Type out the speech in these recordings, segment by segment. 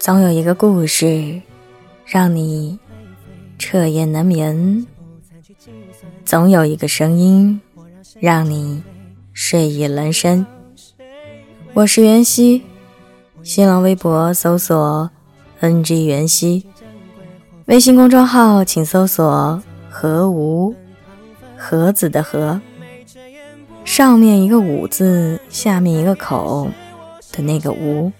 总有一个故事，让你彻夜难眠；总有一个声音，让你睡意阑珊。我是袁熙，新浪微博搜索 “ng 袁熙”，微信公众号请搜索“何无盒子的盒”，上面一个“五”字，下面一个口的那个“无”。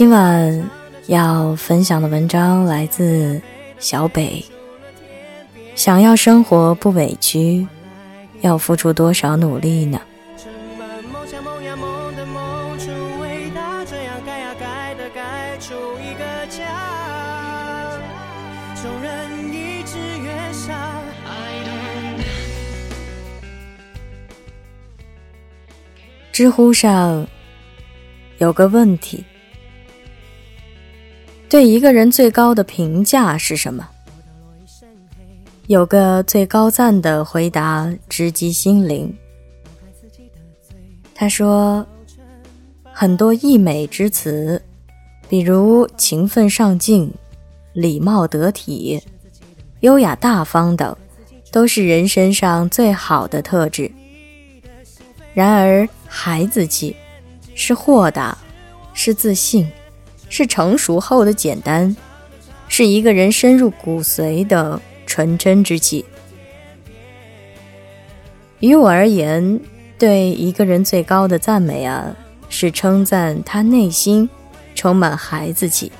今晚要分享的文章来自小北。想要生活不委屈，要付出多少努力呢？知乎上有个问题。对一个人最高的评价是什么？有个最高赞的回答直击心灵。他说：“很多溢美之词，比如勤奋上进、礼貌得体、优雅大方等，都是人身上最好的特质。然而，孩子气是豁达，是自信。”是成熟后的简单，是一个人深入骨髓的纯真之气。于我而言，对一个人最高的赞美啊，是称赞他内心充满孩子气。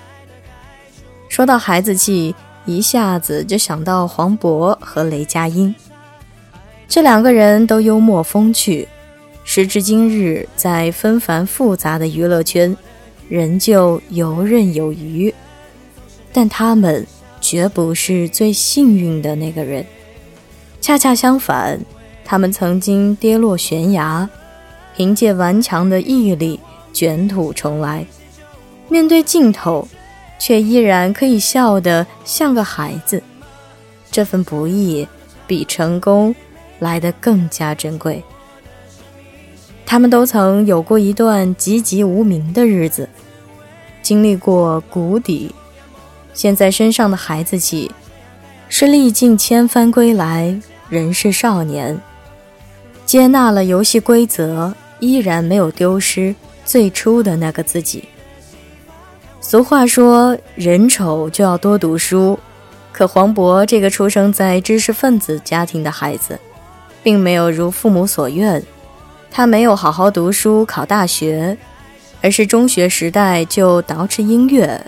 说到孩子气，一下子就想到黄渤和雷佳音，这两个人都幽默风趣，时至今日，在纷繁复杂的娱乐圈。仍旧游刃有余，但他们绝不是最幸运的那个人。恰恰相反，他们曾经跌落悬崖，凭借顽强的毅力卷土重来，面对镜头，却依然可以笑得像个孩子。这份不易，比成功来得更加珍贵。他们都曾有过一段籍籍无名的日子。经历过谷底，现在身上的孩子气，是历尽千帆归来，仍是少年，接纳了游戏规则，依然没有丢失最初的那个自己。俗话说，人丑就要多读书，可黄渤这个出生在知识分子家庭的孩子，并没有如父母所愿，他没有好好读书，考大学。而是中学时代就捯饬音乐，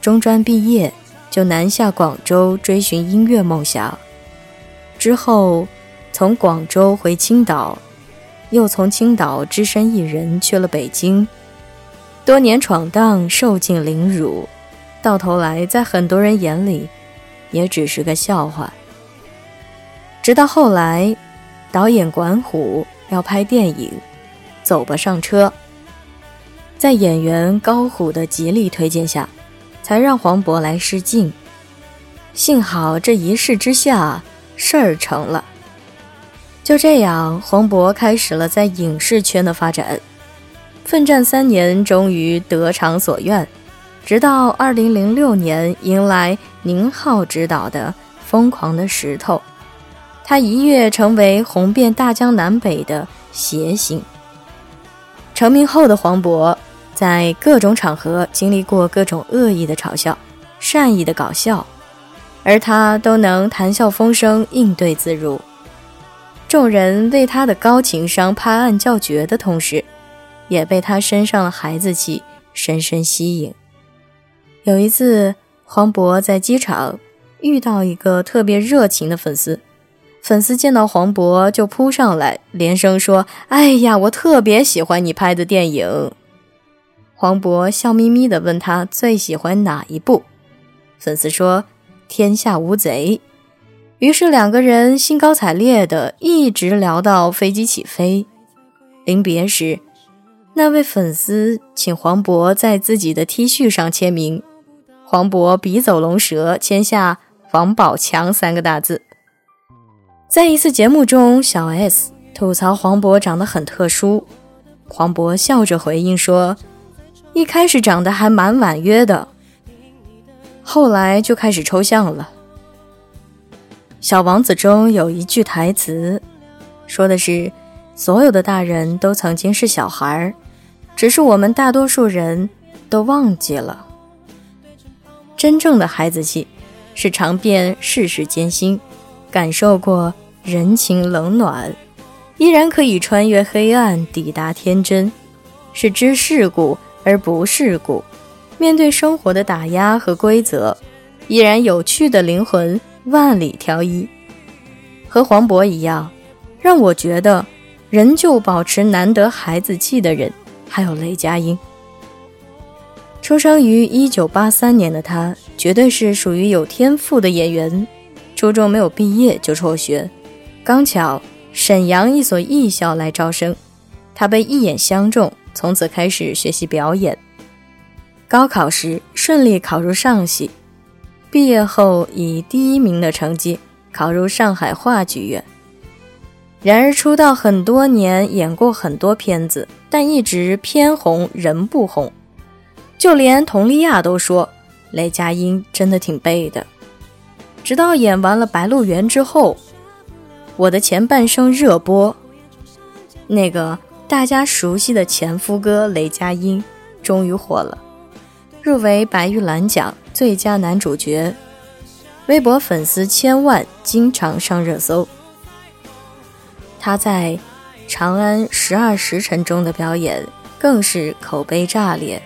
中专毕业就南下广州追寻音乐梦想，之后从广州回青岛，又从青岛只身一人去了北京，多年闯荡受尽凌辱，到头来在很多人眼里也只是个笑话。直到后来，导演管虎要拍电影，走吧上车。在演员高虎的极力推荐下，才让黄渤来试镜。幸好这一试之下，事儿成了。就这样，黄渤开始了在影视圈的发展，奋战三年，终于得偿所愿。直到二零零六年，迎来宁浩执导的《疯狂的石头》，他一跃成为红遍大江南北的谐星。成名后的黄渤。在各种场合经历过各种恶意的嘲笑、善意的搞笑，而他都能谈笑风生、应对自如。众人为他的高情商拍案叫绝的同时，也被他身上的孩子气深深吸引。有一次，黄渤在机场遇到一个特别热情的粉丝，粉丝见到黄渤就扑上来，连声说：“哎呀，我特别喜欢你拍的电影。”黄渤笑眯眯地问他最喜欢哪一部，粉丝说《天下无贼》，于是两个人兴高采烈地一直聊到飞机起飞。临别时，那位粉丝请黄渤在自己的 T 恤上签名，黄渤笔走龙蛇签下“王宝强”三个大字。在一次节目中，小 S 吐槽黄渤长得很特殊，黄渤笑着回应说。一开始长得还蛮婉约的，后来就开始抽象了。小王子中有一句台词，说的是：所有的大人都曾经是小孩儿，只是我们大多数人都忘记了。真正的孩子气，是尝遍世事艰辛，感受过人情冷暖，依然可以穿越黑暗，抵达天真，是知世故而不世故，面对生活的打压和规则，依然有趣的灵魂，万里挑一。和黄渤一样，让我觉得仍旧保持难得孩子气的人，还有雷佳音。出生于一九八三年的他，绝对是属于有天赋的演员。初中没有毕业就辍学，刚巧沈阳一所艺校来招生，他被一眼相中，从此开始学习表演。高考时顺利考入上戏，毕业后以第一名的成绩考入上海话剧院。然而出道很多年，演过很多片子，但一直偏红人不红。就连佟丽娅都说，雷佳音真的挺背的。直到演完了《白鹿原》之后，《我的前半生》热播，那个大家熟悉的前夫哥雷佳音终于火了，入围白玉兰奖最佳男主角，微博粉丝千万，经常上热搜。他在《长安十二时辰》中的表演更是口碑炸裂。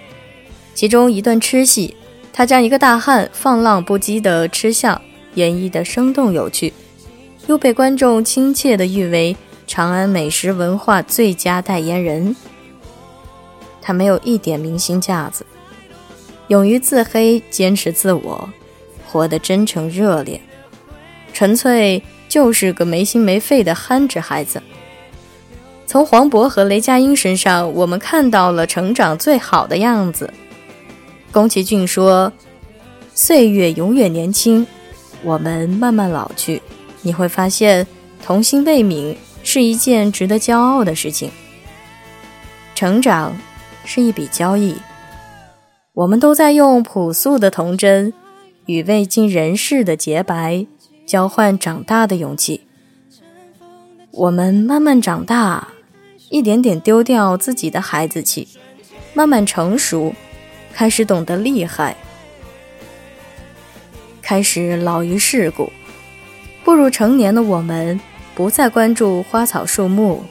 其中一段吃戏，他将一个大汉放浪不羁的吃相演绎的生动有趣，又被观众亲切地誉为长安美食文化最佳代言人。他没有一点明星架子，勇于自黑，坚持自我，活得真诚热烈，纯粹就是个没心没肺的憨直孩子。从黄渤和雷佳音身上，我们看到了成长最好的样子。宫崎骏说：“岁月永远年轻，我们慢慢老去。你会发现，童心未泯是一件值得骄傲的事情。成长是一笔交易，我们都在用朴素的童真与未经人事的洁白交换长大的勇气。我们慢慢长大，一点点丢掉自己的孩子气，慢慢成熟。”开始懂得厉害，开始老于世故，步入成年的我们不再关注花草树木，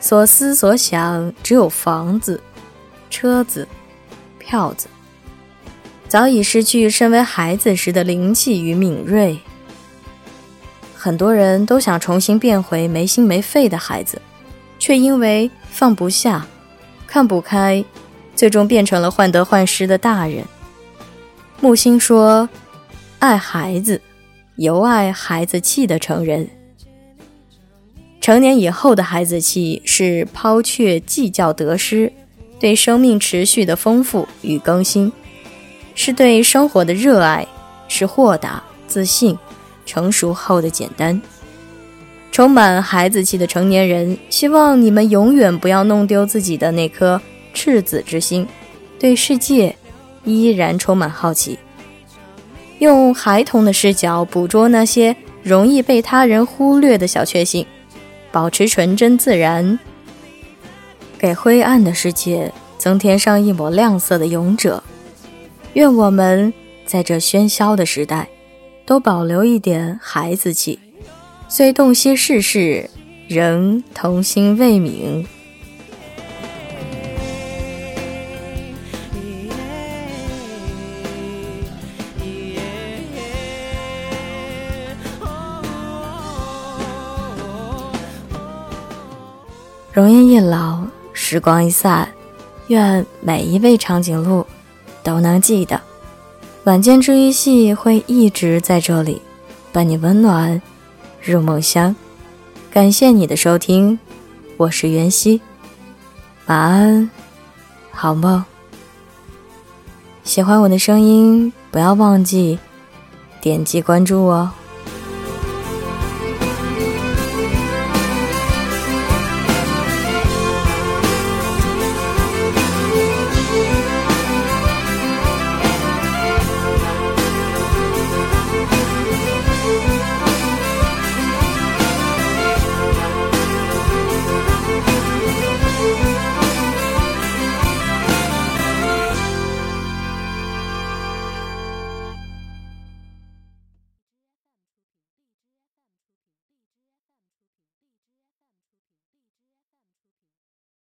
所思所想只有房子、车子、票子，早已失去身为孩子时的灵气与敏锐。很多人都想重新变回没心没肺的孩子，却因为放不下、看不开。最终变成了患得患失的大人。木心说：“爱孩子，尤爱孩子气的成人。成年以后的孩子气是抛却计较得失，对生命持续的丰富与更新，是对生活的热爱，是豁达、自信、成熟后的简单。充满孩子气的成年人，希望你们永远不要弄丢自己的那颗。”赤子之心，对世界依然充满好奇，用孩童的视角捕捉那些容易被他人忽略的小确幸，保持纯真自然，给灰暗的世界增添上一抹亮色的勇者。愿我们在这喧嚣的时代，都保留一点孩子气，虽洞悉世事，仍童心未泯。容颜一老，时光一散，愿每一位长颈鹿都能记得，晚间治愈系会一直在这里，伴你温暖入梦乡。感谢你的收听，我是袁熙，晚安，好梦。喜欢我的声音，不要忘记点击关注哦。